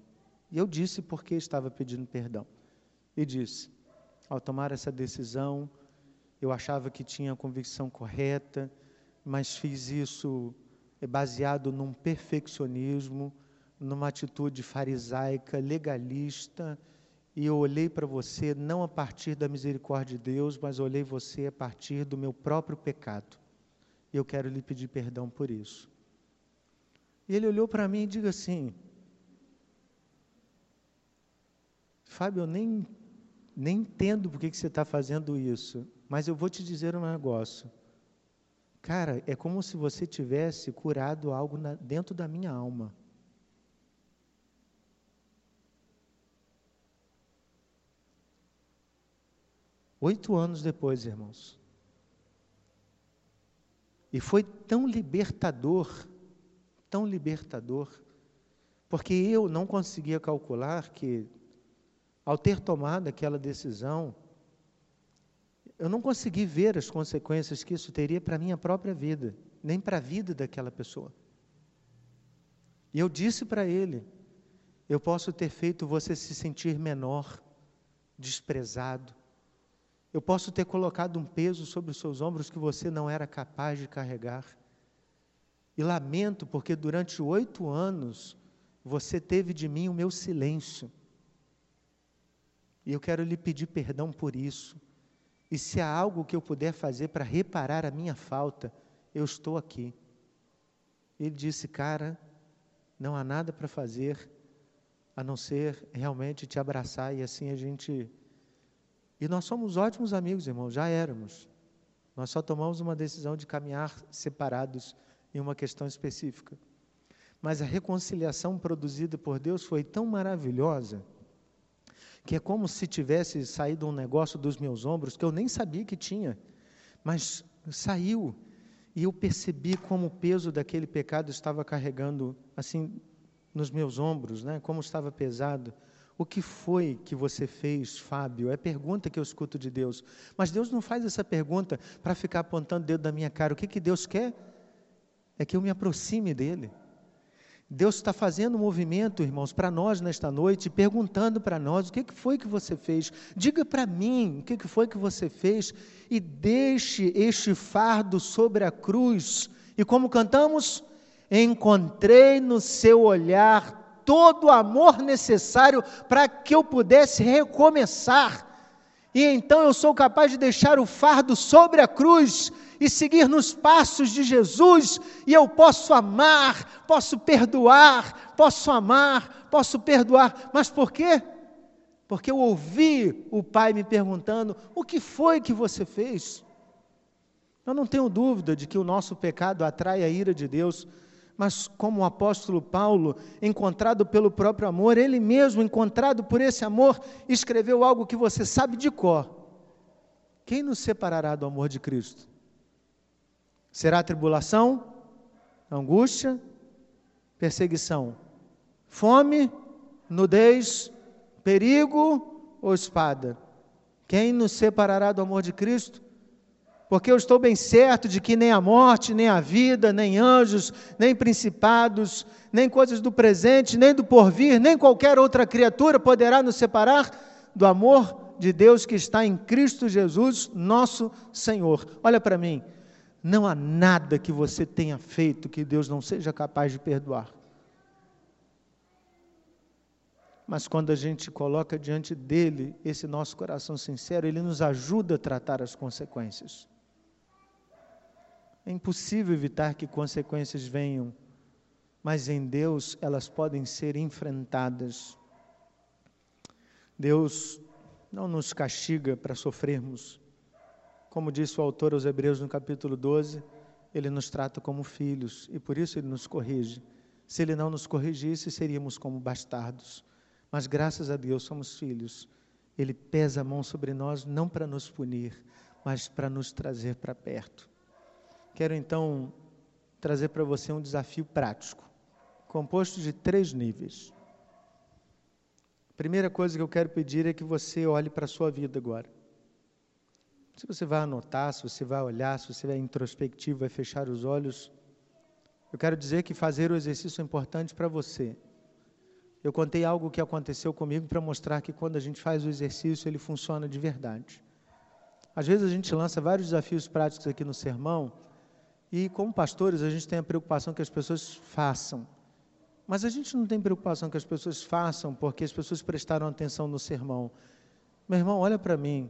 Speaker 1: E eu disse por que estava pedindo perdão. E disse: ao tomar essa decisão, eu achava que tinha a convicção correta, mas fiz isso baseado num perfeccionismo, numa atitude farisaica, legalista, e eu olhei para você não a partir da misericórdia de Deus, mas olhei você a partir do meu próprio pecado. E eu quero lhe pedir perdão por isso. E ele olhou para mim e disse assim: Fábio, eu nem, nem entendo por que, que você está fazendo isso, mas eu vou te dizer um negócio. Cara, é como se você tivesse curado algo na, dentro da minha alma. Oito anos depois, irmãos. E foi tão libertador, tão libertador, porque eu não conseguia calcular que, ao ter tomado aquela decisão, eu não consegui ver as consequências que isso teria para a minha própria vida, nem para a vida daquela pessoa. E eu disse para ele: eu posso ter feito você se sentir menor, desprezado, eu posso ter colocado um peso sobre os seus ombros que você não era capaz de carregar. E lamento porque durante oito anos você teve de mim o meu silêncio. E eu quero lhe pedir perdão por isso. E se há algo que eu puder fazer para reparar a minha falta, eu estou aqui. Ele disse, cara, não há nada para fazer a não ser realmente te abraçar e assim a gente e nós somos ótimos amigos, irmãos, já éramos. Nós só tomamos uma decisão de caminhar separados em uma questão específica. Mas a reconciliação produzida por Deus foi tão maravilhosa que é como se tivesse saído um negócio dos meus ombros que eu nem sabia que tinha, mas saiu e eu percebi como o peso daquele pecado estava carregando assim nos meus ombros, né? Como estava pesado. O que foi que você fez, Fábio? É a pergunta que eu escuto de Deus. Mas Deus não faz essa pergunta para ficar apontando o dedo da minha cara. O que, que Deus quer? É que eu me aproxime dEle. Deus está fazendo um movimento, irmãos, para nós nesta noite, perguntando para nós o que, que foi que você fez. Diga para mim o que, que foi que você fez e deixe este fardo sobre a cruz. E como cantamos? Encontrei no seu olhar todo o amor necessário para que eu pudesse recomeçar. E então eu sou capaz de deixar o fardo sobre a cruz e seguir nos passos de Jesus, e eu posso amar, posso perdoar, posso amar, posso perdoar. Mas por quê? Porque eu ouvi o Pai me perguntando: o que foi que você fez? Eu não tenho dúvida de que o nosso pecado atrai a ira de Deus, mas como o apóstolo Paulo, encontrado pelo próprio amor, ele mesmo, encontrado por esse amor, escreveu algo que você sabe de cor, Quem nos separará do amor de Cristo? Será tribulação, angústia, perseguição, fome, nudez, perigo? Ou espada? Quem nos separará do amor de Cristo? Porque eu estou bem certo de que nem a morte, nem a vida, nem anjos, nem principados, nem coisas do presente, nem do porvir, nem qualquer outra criatura poderá nos separar do amor de Deus que está em Cristo Jesus, nosso Senhor. Olha para mim, não há nada que você tenha feito que Deus não seja capaz de perdoar. Mas quando a gente coloca diante dele esse nosso coração sincero, ele nos ajuda a tratar as consequências. É impossível evitar que consequências venham, mas em Deus elas podem ser enfrentadas. Deus não nos castiga para sofrermos. Como disse o autor aos Hebreus no capítulo 12, ele nos trata como filhos e por isso ele nos corrige. Se ele não nos corrigisse, seríamos como bastardos. Mas graças a Deus somos filhos. Ele pesa a mão sobre nós não para nos punir, mas para nos trazer para perto. Quero então trazer para você um desafio prático, composto de três níveis. A primeira coisa que eu quero pedir é que você olhe para a sua vida agora. Se você vai anotar, se você vai olhar, se você vai introspectivo, vai fechar os olhos, eu quero dizer que fazer o exercício é importante para você. Eu contei algo que aconteceu comigo para mostrar que quando a gente faz o exercício, ele funciona de verdade. Às vezes a gente lança vários desafios práticos aqui no sermão, e como pastores, a gente tem a preocupação que as pessoas façam. Mas a gente não tem preocupação que as pessoas façam porque as pessoas prestaram atenção no sermão. Meu irmão, olha para mim.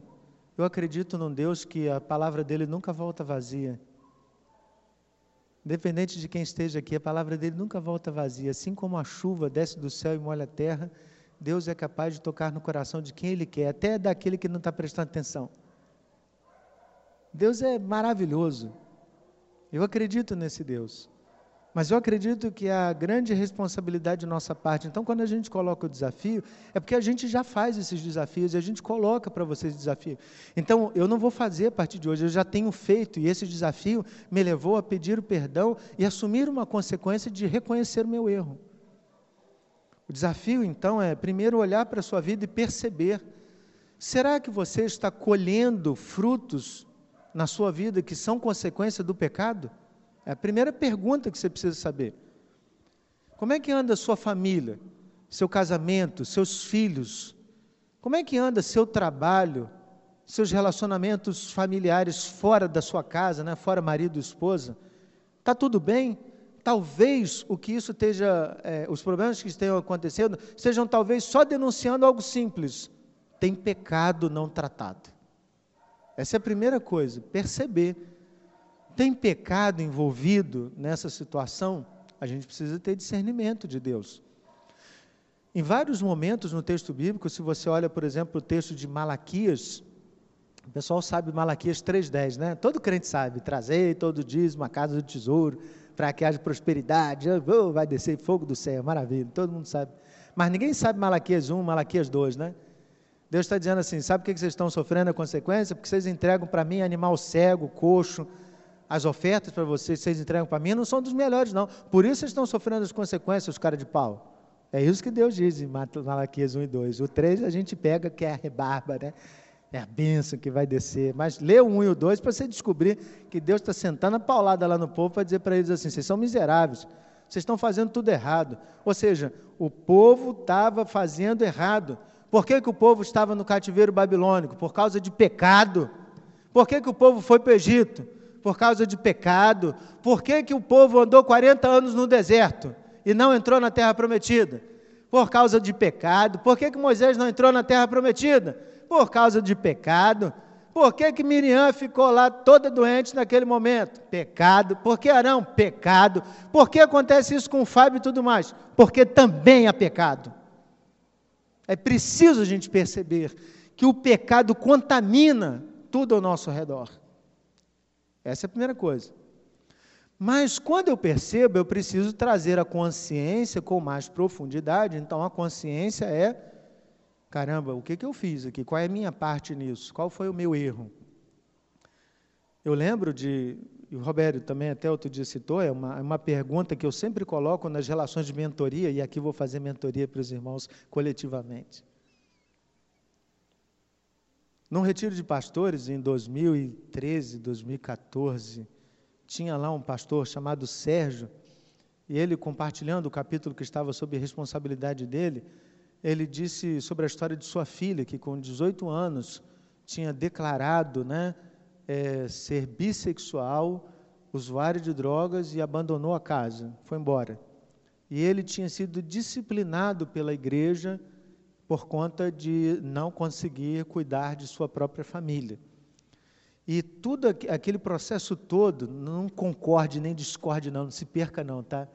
Speaker 1: Eu acredito num Deus que a palavra dele nunca volta vazia. Independente de quem esteja aqui, a palavra dele nunca volta vazia. Assim como a chuva desce do céu e molha a terra, Deus é capaz de tocar no coração de quem Ele quer, até daquele que não está prestando atenção. Deus é maravilhoso. Eu acredito nesse Deus. Mas eu acredito que a grande responsabilidade de nossa parte, então, quando a gente coloca o desafio, é porque a gente já faz esses desafios e a gente coloca para vocês desafio. Então, eu não vou fazer a partir de hoje, eu já tenho feito, e esse desafio me levou a pedir o perdão e assumir uma consequência de reconhecer o meu erro. O desafio, então, é primeiro olhar para a sua vida e perceber: será que você está colhendo frutos na sua vida que são consequência do pecado? É a primeira pergunta que você precisa saber. Como é que anda a sua família, seu casamento, seus filhos? Como é que anda seu trabalho, seus relacionamentos familiares fora da sua casa, né? fora marido e esposa? Está tudo bem? Talvez o que isso esteja, é, os problemas que estejam acontecendo, sejam talvez só denunciando algo simples. Tem pecado não tratado. Essa é a primeira coisa, perceber. Tem pecado envolvido nessa situação? A gente precisa ter discernimento de Deus. Em vários momentos no texto bíblico, se você olha, por exemplo, o texto de Malaquias, o pessoal sabe Malaquias 3,10, né? Todo crente sabe, trazei todo dízimo a casa do tesouro, para que haja prosperidade, oh, vai descer fogo do céu, maravilha, todo mundo sabe. Mas ninguém sabe Malaquias 1, Malaquias 2, né? Deus está dizendo assim: sabe o que vocês estão sofrendo a consequência? Porque vocês entregam para mim animal cego, coxo, as ofertas para vocês, vocês entregam para mim, não são dos melhores, não. Por isso vocês estão sofrendo as consequências, os caras de pau. É isso que Deus diz em Malaquias 1 e 2. O 3 a gente pega que é a rebarba, né? É a bênção que vai descer. Mas lê o 1 e o 2 para você descobrir que Deus está sentando a paulada lá no povo para dizer para eles assim: vocês são miseráveis, vocês estão fazendo tudo errado. Ou seja, o povo estava fazendo errado. Por que, que o povo estava no cativeiro babilônico? Por causa de pecado. Por que, que o povo foi para o Egito? Por causa de pecado. Por que, que o povo andou 40 anos no deserto e não entrou na terra prometida? Por causa de pecado. Por que, que Moisés não entrou na terra prometida? Por causa de pecado. Por que, que Miriam ficou lá toda doente naquele momento? Pecado. Por que Arão? Pecado. Por que acontece isso com o Fábio e tudo mais? Porque também há pecado. É preciso a gente perceber que o pecado contamina tudo ao nosso redor. Essa é a primeira coisa. Mas quando eu percebo, eu preciso trazer a consciência com mais profundidade. Então a consciência é: caramba, o que, que eu fiz aqui? Qual é a minha parte nisso? Qual foi o meu erro? Eu lembro de, e o Roberto também até outro dia citou, é uma, é uma pergunta que eu sempre coloco nas relações de mentoria, e aqui vou fazer mentoria para os irmãos coletivamente. Num retiro de pastores em 2013, 2014, tinha lá um pastor chamado Sérgio, e ele compartilhando o capítulo que estava sob responsabilidade dele, ele disse sobre a história de sua filha, que com 18 anos tinha declarado né, é, ser bissexual, usuário de drogas e abandonou a casa, foi embora. E ele tinha sido disciplinado pela igreja por conta de não conseguir cuidar de sua própria família. E tudo aquele processo todo, não concorde nem discorde não, não se perca não, tá?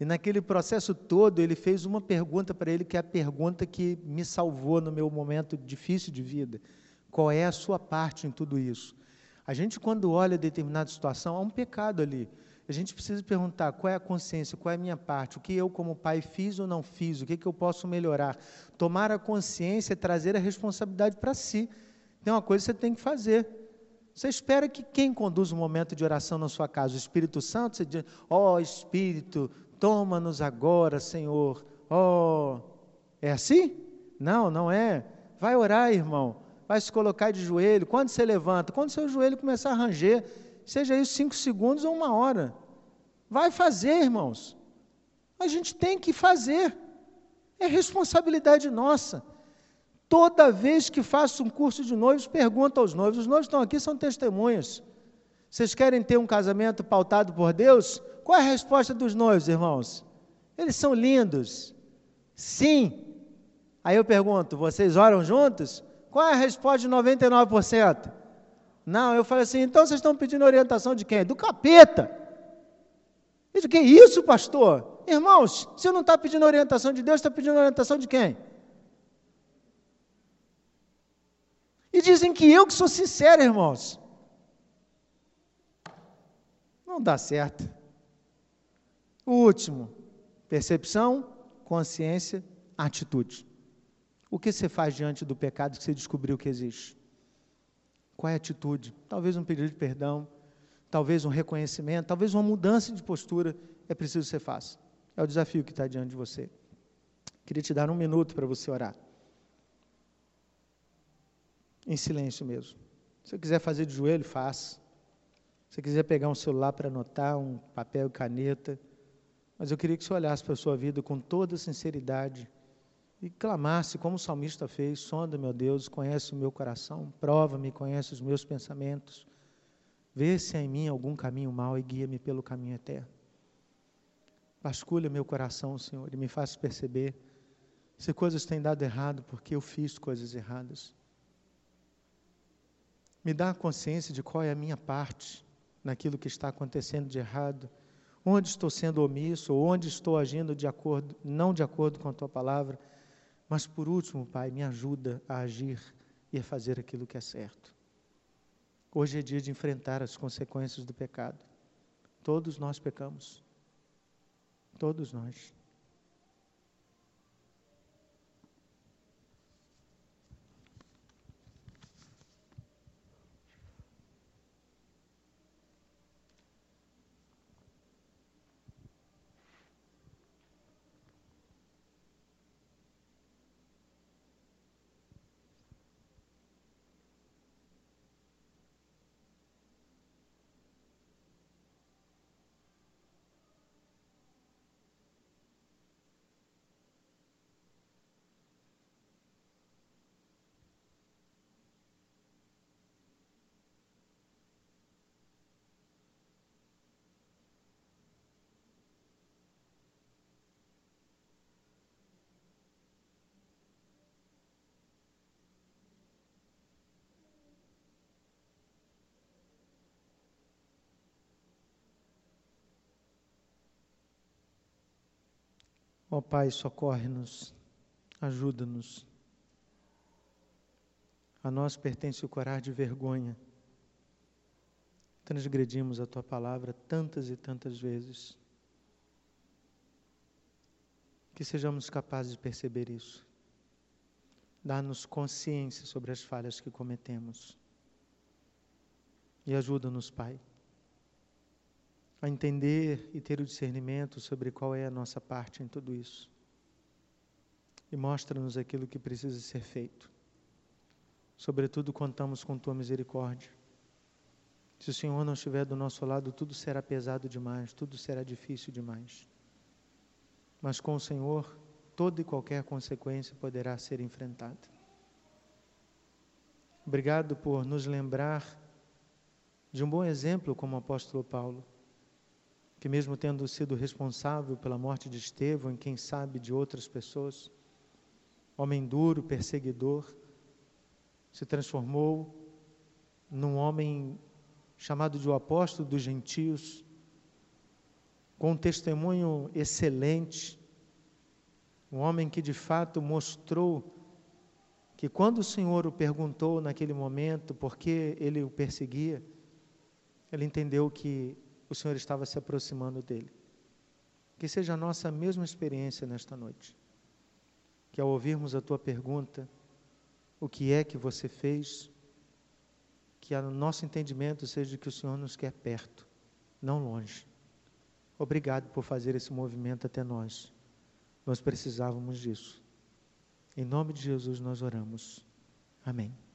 Speaker 1: E naquele processo todo, ele fez uma pergunta para ele, que é a pergunta que me salvou no meu momento difícil de vida. Qual é a sua parte em tudo isso? A gente, quando olha determinada situação, há um pecado ali. A gente precisa perguntar qual é a consciência, qual é a minha parte, o que eu, como pai, fiz ou não fiz, o que, que eu posso melhorar. Tomar a consciência é trazer a responsabilidade para si. Tem uma coisa que você tem que fazer. Você espera que quem conduz o momento de oração na sua casa? O Espírito Santo? Você diz, ó oh, Espírito, toma-nos agora, Senhor. Ó, oh. é assim? Não, não é. Vai orar, irmão. Vai se colocar de joelho. Quando você levanta? Quando seu joelho começar a ranger seja isso cinco segundos ou uma hora. Vai fazer, irmãos. A gente tem que fazer. É responsabilidade nossa. Toda vez que faço um curso de noivos, pergunto aos noivos. Os noivos estão aqui, são testemunhas. Vocês querem ter um casamento pautado por Deus? Qual é a resposta dos noivos, irmãos? Eles são lindos. Sim. Aí eu pergunto: vocês oram juntos? Qual é a resposta de 99%? Não, eu falei assim, então vocês estão pedindo orientação de quem? Do capeta. Eu disse, que isso, pastor? Irmãos, se não está pedindo orientação de Deus, está pedindo orientação de quem? E dizem que eu que sou sincero, irmãos. Não dá certo. O último, percepção, consciência, atitude. O que você faz diante do pecado que você descobriu que existe? Qual é a atitude? Talvez um pedido de perdão, talvez um reconhecimento, talvez uma mudança de postura é preciso que você faça. É o desafio que está diante de você. Queria te dar um minuto para você orar. Em silêncio mesmo. Se você quiser fazer de joelho, faça. Se você quiser pegar um celular para anotar, um papel e caneta. Mas eu queria que você olhasse para a sua vida com toda sinceridade e clamasse, como o salmista fez: sonda, meu Deus, conhece o meu coração, prova-me, conhece os meus pensamentos, vê se há em mim algum caminho mau e guia-me pelo caminho eterno. Vasculha meu coração, Senhor, e me faça perceber se coisas têm dado errado porque eu fiz coisas erradas. Me dá a consciência de qual é a minha parte naquilo que está acontecendo de errado, onde estou sendo omisso, onde estou agindo de acordo, não de acordo com a tua palavra mas por último, Pai, me ajuda a agir e a fazer aquilo que é certo. Hoje é dia de enfrentar as consequências do pecado. Todos nós pecamos. Todos nós. Ó Pai, socorre-nos, ajuda-nos. A nós pertence o corar de vergonha. Transgredimos a tua palavra tantas e tantas vezes. Que sejamos capazes de perceber isso. Dá-nos consciência sobre as falhas que cometemos. E ajuda-nos, Pai, a entender e ter o discernimento sobre qual é a nossa parte em tudo isso. E mostra-nos aquilo que precisa ser feito. Sobretudo, contamos com tua misericórdia. Se o Senhor não estiver do nosso lado, tudo será pesado demais, tudo será difícil demais. Mas com o Senhor, toda e qualquer consequência poderá ser enfrentada. Obrigado por nos lembrar de um bom exemplo como o apóstolo Paulo, que mesmo tendo sido responsável pela morte de Estevão e quem sabe de outras pessoas, homem duro, perseguidor, se transformou num homem chamado de o apóstolo dos gentios, com um testemunho excelente, um homem que de fato mostrou que quando o Senhor o perguntou naquele momento por que ele o perseguia, ele entendeu que o Senhor estava se aproximando dele. Que seja a nossa mesma experiência nesta noite. Que ao ouvirmos a tua pergunta, o que é que você fez, que o nosso entendimento seja que o Senhor nos quer perto, não longe. Obrigado por fazer esse movimento até nós. Nós precisávamos disso. Em nome de Jesus nós oramos. Amém.